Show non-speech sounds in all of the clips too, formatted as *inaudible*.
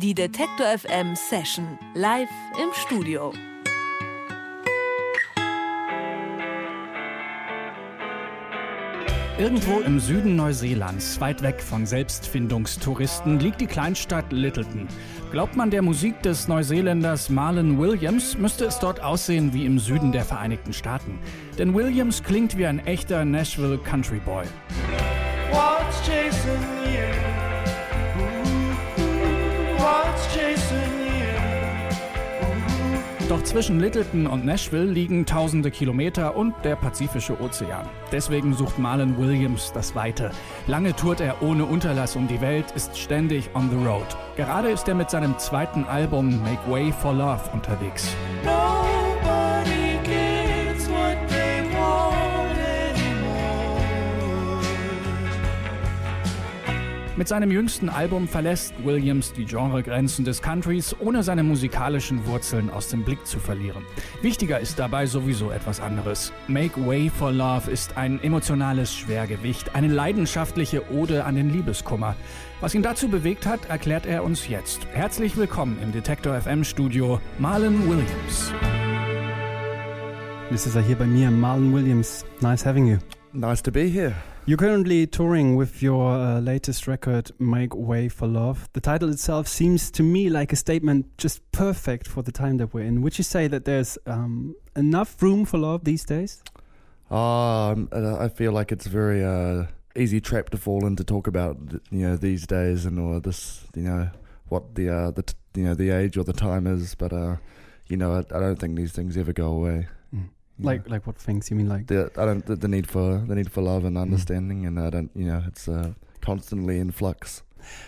Die Detektor FM Session live im Studio. Irgendwo im Süden Neuseelands, weit weg von Selbstfindungstouristen, liegt die Kleinstadt Littleton. Glaubt man der Musik des Neuseeländers Marlon Williams, müsste es dort aussehen wie im Süden der Vereinigten Staaten. Denn Williams klingt wie ein echter Nashville Country Boy. What's chasing doch zwischen Littleton und Nashville liegen tausende Kilometer und der Pazifische Ozean. Deswegen sucht Marlon Williams das Weite. Lange tourt er ohne Unterlass um die Welt, ist ständig on the road. Gerade ist er mit seinem zweiten Album Make Way for Love unterwegs. No. Mit seinem jüngsten Album verlässt Williams die Genregrenzen des Countries, ohne seine musikalischen Wurzeln aus dem Blick zu verlieren. Wichtiger ist dabei sowieso etwas anderes. Make Way for Love ist ein emotionales Schwergewicht, eine leidenschaftliche Ode an den Liebeskummer. Was ihn dazu bewegt hat, erklärt er uns jetzt. Herzlich willkommen im Detektor FM Studio, Marlon Williams. This is hier bei mir, Marlon Williams. Nice having you. Nice to be here. You're currently touring with your uh, latest record, Make Way for Love. The title itself seems to me like a statement just perfect for the time that we're in. Would you say that there's um, enough room for love these days? Um, I feel like it's a very uh, easy trap to fall in to talk about, you know, these days and or this, you know, what the uh, the you know the age or the time is. But uh, you know, I, I don't think these things ever go away. Like like what things you mean like the I don't the, the, need for the need for love and understanding and I don't you know it's uh, constantly in flux.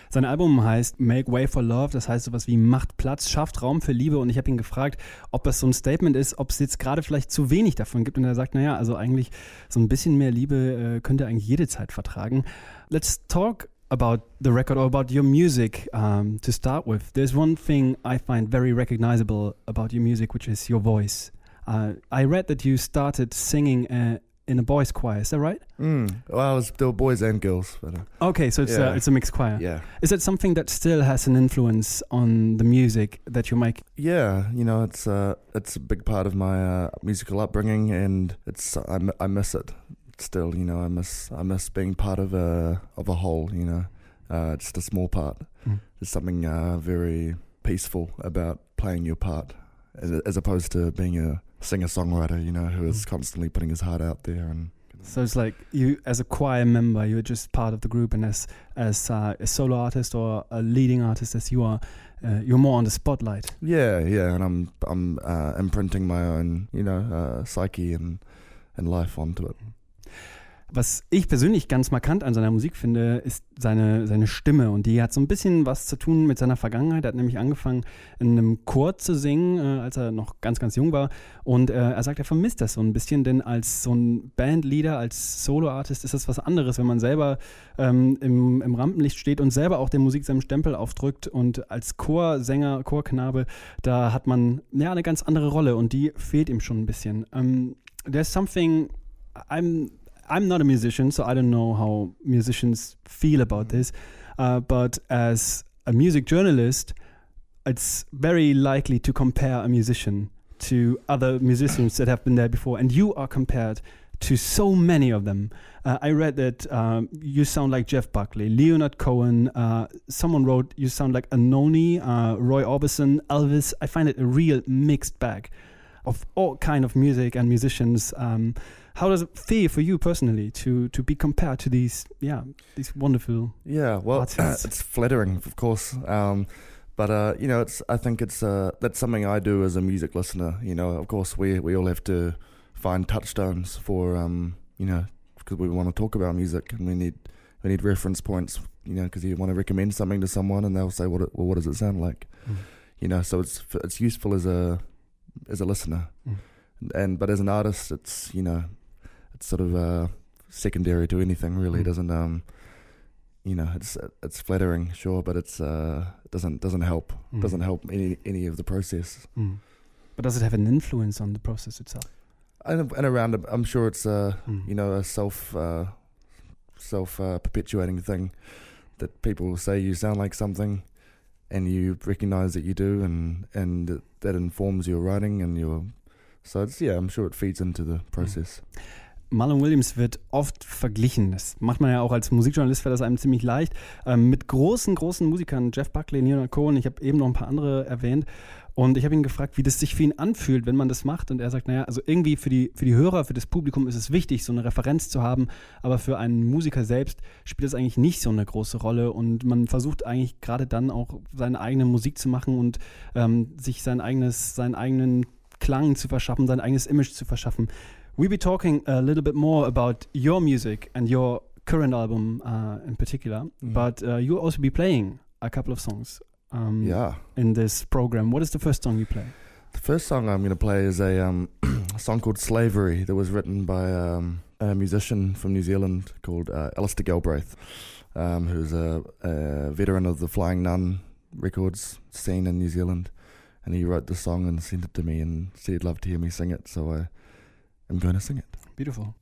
Sein Album heißt Make Way for Love, das heißt sowas wie macht Platz, schafft Raum für Liebe und ich habe ihn gefragt, ob das so ein Statement ist, ob es jetzt gerade vielleicht zu wenig davon gibt und er sagt, naja, also eigentlich so ein bisschen mehr Liebe äh, könnte eigentlich jede Zeit vertragen. Let's talk about the record or about your music um, to start with. There's one thing I find very recognizable about your music, which is your voice. Uh, I read that you started singing uh, in a boys' choir. Is that right? Mm. Well, was, there were boys and girls. But, uh, okay, so it's uh, yeah. it's a mixed choir. Yeah. Is it something that still has an influence on the music that you make? Yeah, you know, it's uh, it's a big part of my uh, musical upbringing, and it's I, I miss it still. You know, I miss I miss being part of a of a whole. You know, uh, just a small part. Mm. There's something very peaceful about playing your part, as, as opposed to being a singer songwriter, you know, who is mm. constantly putting his heart out there and. So it's like you, as a choir member, you're just part of the group, and as as uh, a solo artist or a leading artist as you are, uh, you're more on the spotlight. Yeah, yeah, and I'm I'm uh, imprinting my own, you know, uh, psyche and and life onto it. Was ich persönlich ganz markant an seiner Musik finde, ist seine, seine Stimme. Und die hat so ein bisschen was zu tun mit seiner Vergangenheit. Er hat nämlich angefangen, in einem Chor zu singen, äh, als er noch ganz, ganz jung war. Und äh, er sagt, er vermisst das so ein bisschen, denn als so ein Bandleader, als Soloartist ist das was anderes, wenn man selber ähm, im, im Rampenlicht steht und selber auch der Musik seinen Stempel aufdrückt. Und als Chorsänger, Chorknabe, da hat man ja eine ganz andere Rolle und die fehlt ihm schon ein bisschen. Ähm, there's something I'm I'm not a musician, so I don't know how musicians feel about mm. this. Uh, but as a music journalist, it's very likely to compare a musician to other musicians that have been there before, and you are compared to so many of them. Uh, I read that um, you sound like Jeff Buckley, Leonard Cohen. Uh, someone wrote you sound like Anohni, uh, Roy Orbison, Elvis. I find it a real mixed bag of all kind of music and musicians. Um, how does it feel for you personally to to be compared to these yeah these wonderful yeah well uh, it's flattering of course um, but uh, you know it's I think it's uh, that's something I do as a music listener you know of course we we all have to find touchstones for um, you know because we want to talk about music and we need we need reference points you know because you want to recommend something to someone and they'll say what it, well what does it sound like mm. you know so it's it's useful as a as a listener mm. and but as an artist it's you know it's sort of uh, secondary to anything really. Mm. Doesn't um, you know, it's it's flattering, sure, but it's uh, doesn't doesn't help. Mm. Doesn't help any any of the process. Mm. But does it have an influence on the process itself? And, and around, I'm sure it's a mm. you know a self uh, self uh, perpetuating thing that people say you sound like something, and you recognize that you do, and and that informs your writing and your. So it's yeah, I'm sure it feeds into the process. Marlon Williams wird oft verglichen. Das macht man ja auch als Musikjournalist, fällt das einem ziemlich leicht. Ähm, mit großen, großen Musikern, Jeff Buckley, Leonard Cohen, ich habe eben noch ein paar andere erwähnt. Und ich habe ihn gefragt, wie das sich für ihn anfühlt, wenn man das macht. Und er sagt, naja, also irgendwie für die, für die Hörer, für das Publikum ist es wichtig, so eine Referenz zu haben. Aber für einen Musiker selbst spielt es eigentlich nicht so eine große Rolle. Und man versucht eigentlich gerade dann auch seine eigene Musik zu machen und ähm, sich sein eigenes, seinen eigenen Klang zu verschaffen, sein eigenes Image zu verschaffen. We'll be talking a little bit more about your music and your current album uh, in particular, Mm. but uh, you'll also be playing a couple of songs um, Yeah. in this program. What is the first song you play? The first song I'm going to play is a, um, *clears throat* a song called Slavery that was written by um, a musician from New Zealand called uh, Alastair Galbraith, um, who's a, a veteran of the Flying Nun records scene in New Zealand. And he wrote the song and sent it to me and said he'd love to hear me sing it. So I am going to sing it. Beautiful.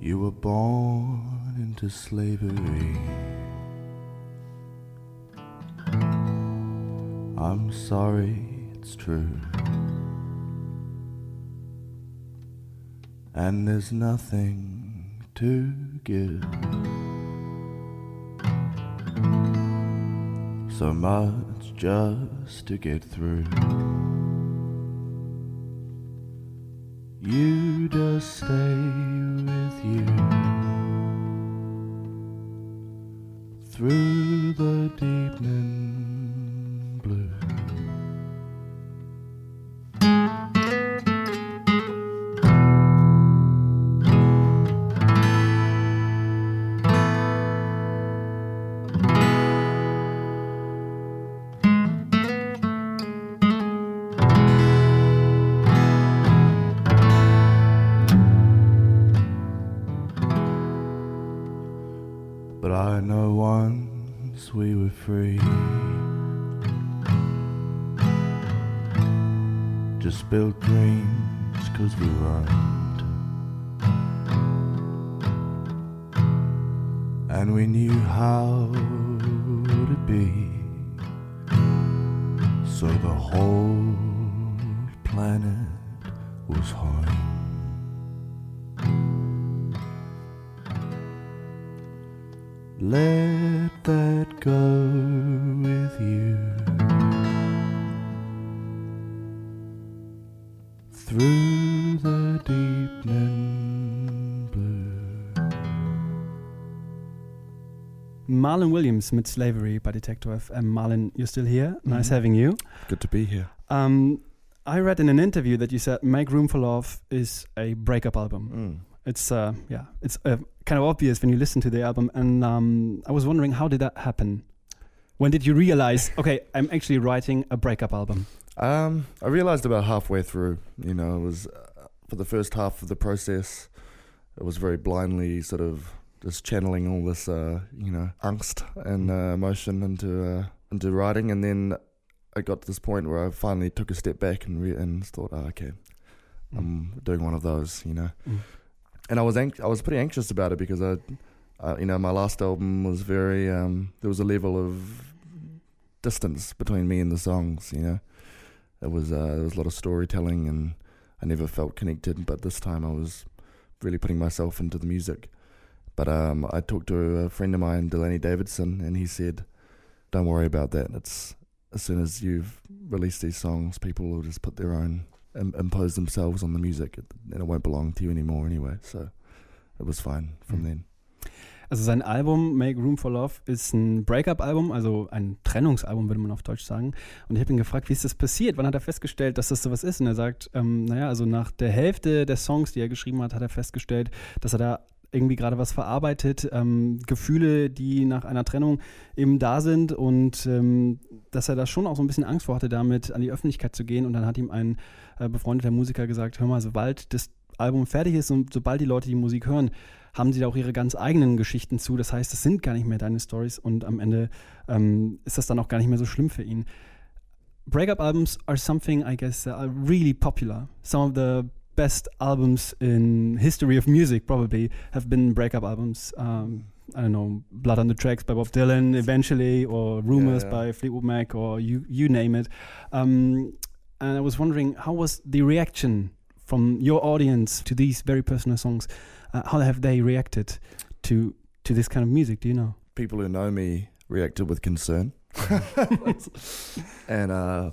You were born into slavery. I'm sorry, it's true. And there's nothing to give. So much just to get through. You just stay with you through the deepening free. Just built dreams cause we roamed. And we knew how to be. So the whole planet was home. Let that go with you through the deepening blue. Marlon Williams mit Slavery bei Detektor FM. Marlon, you're still here. Nice Mhm. having you. Good to be here. Um, I read in an interview that you said "Make Room for Love" is a breakup album. Mm. It's uh, yeah, it's uh, kind of obvious when you listen to the album. And um, I was wondering, how did that happen? When did you realize, *laughs* okay, I'm actually writing a breakup album? Um, I realized about halfway through. You know, it was uh, for the first half of the process. It was very blindly sort of just channeling all this, uh, you know, angst and uh, emotion into uh, into writing, and then I got to this point where I finally took a step back and re- and thought, oh, okay, I'm doing one of those, you know. Mm. And I was I was pretty anxious about it because I, uh, you know, my last album was very um, there was a level of distance between me and the songs, you know. It was uh, there was a lot of storytelling, and I never felt connected. But this time, I was really putting myself into the music. But um, I talked to a friend of mine, Delaney Davidson, and he said, "Don't worry about that. It's as soon as you've released these songs, people will just put their own Im- impose themselves on the music, and it won't belong to you anymore anyway." So it was fine from Mhm. then. Also sein Album Make Room for Love ist ein Breakup-Album, also ein Trennungsalbum, würde man auf Deutsch sagen. Und ich habe ihn gefragt, wie ist das passiert? Wann hat er festgestellt, dass das sowas ist? Und er sagt, ähm, naja, also nach der Hälfte der Songs, die er geschrieben hat, hat er festgestellt, dass er da irgendwie gerade was verarbeitet, ähm, Gefühle, die nach einer Trennung eben da sind und ähm, dass er da schon auch so ein bisschen Angst vor hatte, damit an die Öffentlichkeit zu gehen. Und dann hat ihm ein äh, befreundeter Musiker gesagt, hör mal, sobald das Album fertig ist und sobald die Leute die Musik hören, haben sie da auch ihre ganz eigenen Geschichten zu. Das heißt, es sind gar nicht mehr deine Stories und am Ende ähm, ist das dann auch gar nicht mehr so schlimm für ihn. breakup albums are something I guess are really popular. Some of the best albums in history of music probably have been breakup albums. Um, I don't know, Blood on the Tracks by Bob Dylan eventually, or Rumors Yeah, yeah. by Fleetwood Mac, or you you name it. Um, and I was wondering, how was the reaction from your audience to these very personal songs? Uh, how have they reacted to to this kind of music? Do you know? People who know me reacted with concern, *laughs* *laughs* and uh,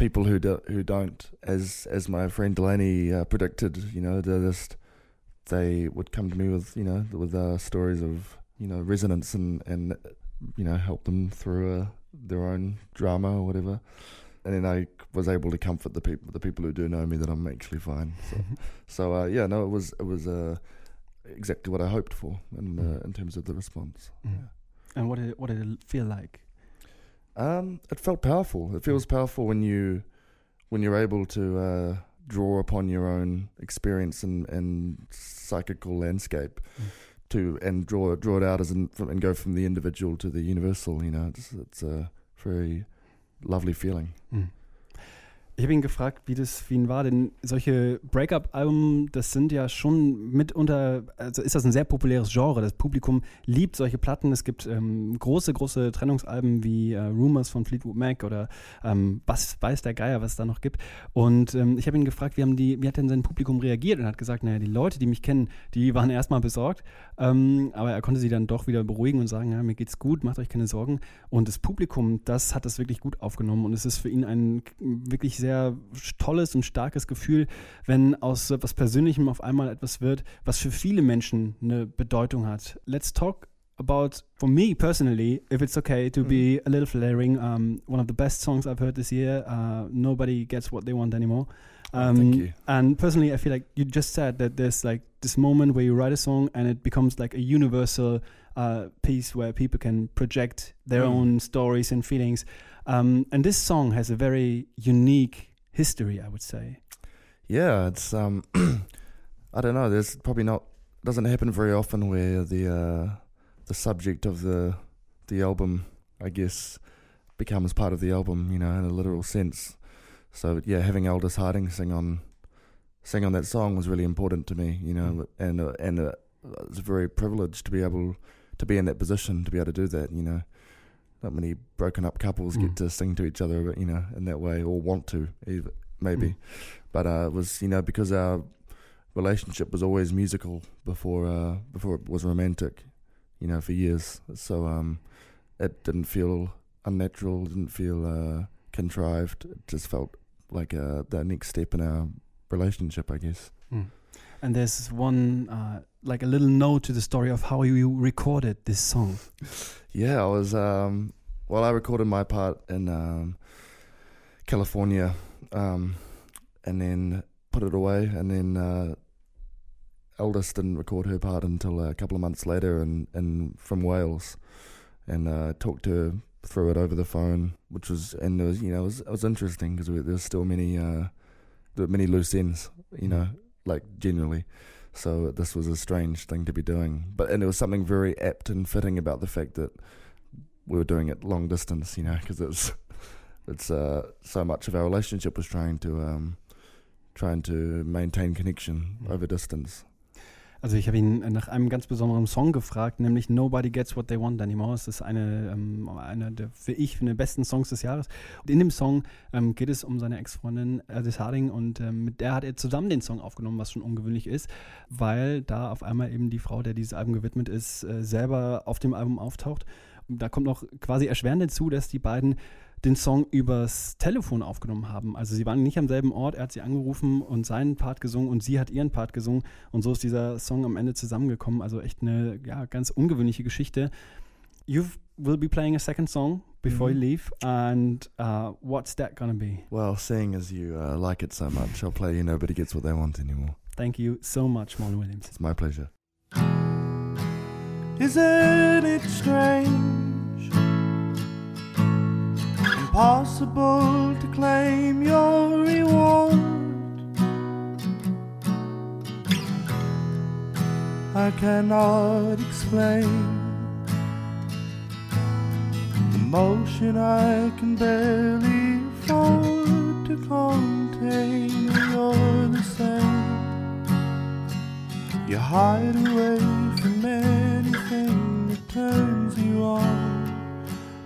people who do, who don't, as as my friend Delaney uh, predicted, you know, they just they would come to me with you know with uh, stories of you know resonance and and you know help them through uh, their own drama or whatever. And then I was able to comfort the people the people who do know me that I'm actually fine. So *laughs* so uh, yeah, no, it was it was uh, exactly what I hoped for in uh, in terms of the response. Mm. And what did it, what did it feel like? Um, it felt powerful. It feels powerful when you when you're able to uh, draw upon your own experience and, and psychical landscape Mm. to and draw draw it out as in, from, and go from the individual to the universal. You know, it's it's a very lovely feeling. Hm. Ich habe ihn gefragt, wie das für ihn war, denn solche Breakup-Alben, das sind ja schon mitunter, also ist das ein sehr populäres Genre. Das Publikum liebt solche Platten. Es gibt ähm, große, große Trennungsalben wie äh, Rumors von Fleetwood Mac oder ähm, was weiß der Geier, was es da noch gibt. Und ähm, ich habe ihn gefragt, wie, haben die, wie hat denn sein Publikum reagiert und hat gesagt, naja, die Leute, die mich kennen, die waren erstmal besorgt, ähm, aber er konnte sie dann doch wieder beruhigen und sagen, ja, mir geht's gut, macht euch keine Sorgen. Und das Publikum, das hat das wirklich gut aufgenommen und es ist für ihn ein wirklich sehr tolles und starkes Gefühl, wenn aus etwas Persönlichem auf einmal etwas wird, was für viele Menschen eine Bedeutung hat. Let's talk about, for me personally, if it's okay to be a little flaring, um, one of the best songs I've heard this year. Uh, nobody gets what they want anymore. Um, Thank you. And personally, I feel like you just said that there's like this moment where you write a song and it becomes like a universal uh, piece where people can project their Mm. own stories and feelings. Um, and this song has a very unique history, I would say. Yeah, it's um, *clears throat* I don't know. There's probably not doesn't happen very often where the uh, the subject of the the album, I guess, becomes part of the album. You know, in a literal sense. So yeah, having Aldous Harding sing on sing on that song was really important to me. You know, and uh, and uh, it's a very privileged to be able to be in that position to be able to do that. You know. Not many broken up couples Mm. get to sing to each other, you know, in that way, or want to, either, maybe Mm. but uh, it was you know because our relationship was always musical before uh, before it was romantic, you know, for years. So um, it didn't feel unnatural, didn't feel uh, contrived. It just felt like uh, the next step in our relationship, I guess. And there's one, uh, like a little note to the story of how you recorded this song. *laughs* Yeah, I was. Um, well, I recorded my part in um, California, um, and then put it away, and then uh, Aldous didn't record her part until a couple of months later, and and from Wales, and uh, talked to her through it over the phone, which was and it was you know it was, it was interesting because there's still many uh, there were many loose ends, you know, like generally. So this was a strange thing to be doing, but and there was something very apt and fitting about the fact that we were doing it long distance, you know, because it's it's uh, so much of our relationship was trying to um, trying to maintain connection Mhm. over distance. Also ich habe ihn nach einem ganz besonderen Song gefragt, nämlich Nobody Gets What They Want Anymore. Es ist eine, ähm, einer der, für ich, für den besten Songs des Jahres. Und in dem Song ähm, geht es um seine Ex-Freundin Alice Harding und ähm, mit der hat er zusammen den Song aufgenommen, was schon ungewöhnlich ist, weil da auf einmal eben die Frau, der dieses Album gewidmet ist, äh, selber auf dem Album auftaucht. Und da kommt noch quasi erschwerend hinzu, dass die beiden den Song übers Telefon aufgenommen haben. Also sie waren nicht am selben Ort, er hat sie angerufen und seinen Part gesungen und sie hat ihren Part gesungen und so ist dieser Song am Ende zusammengekommen. Also echt eine ja, ganz ungewöhnliche Geschichte. You will be playing a second song before Mhm. you leave and uh, what's that gonna be? Well, seeing as you uh, like it so much, I'll play you Nobody Gets What They Want Anymore. Thank you so much, Molly Williams. It's my pleasure. Isn't it strange? impossible to claim your reward. I cannot explain the motion I can barely afford to contain. You're the same. You hide away from anything that turns you on.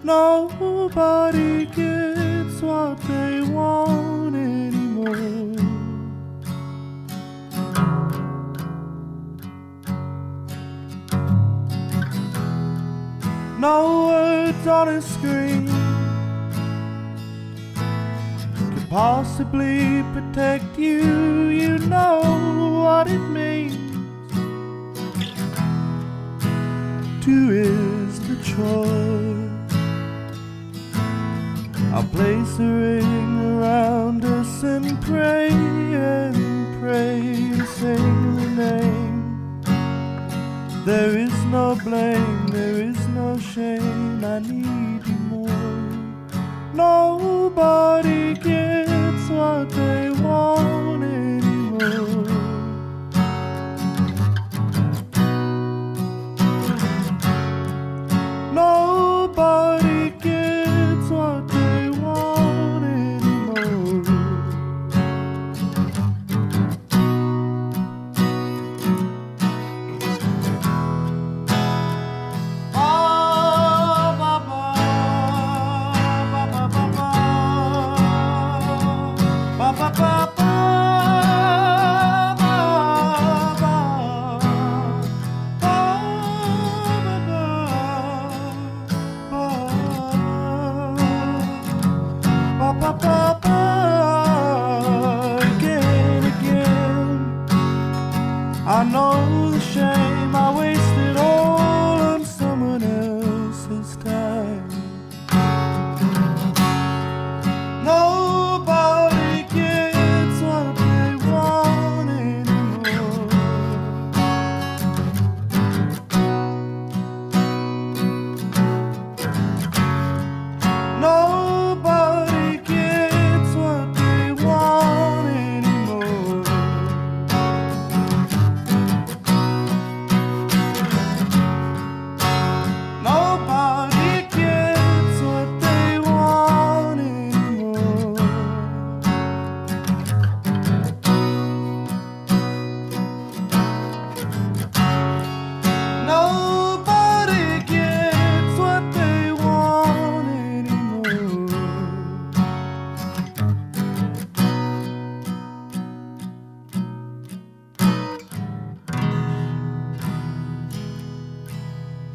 Nobody gets what they want anymore. No words on a screen could possibly protect you. You know what it means to is the choice. I'll place a ring around us and pray and pray and sing the name. There is no blame, there is no shame. I need you more. Nobody gets what they want anymore.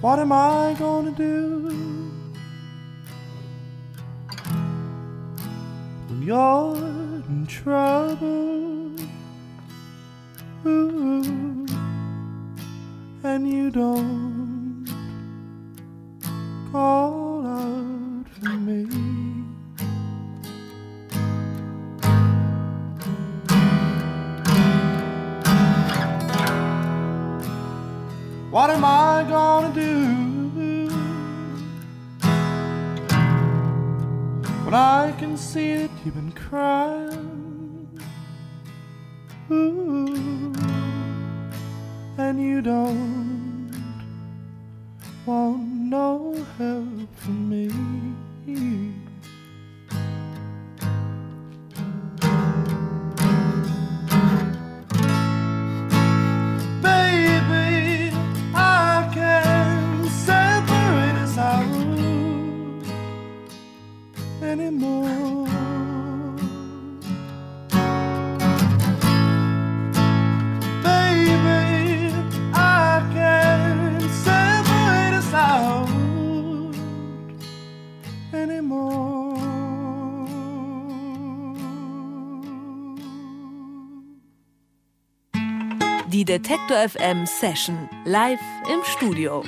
What am I gonna do when you're in trouble? Ooh, and you don't call out for me. What am I gonna do when I can see that you've been crying? Ooh, and you don't want no help from me. Detektor FM Session live im Studio.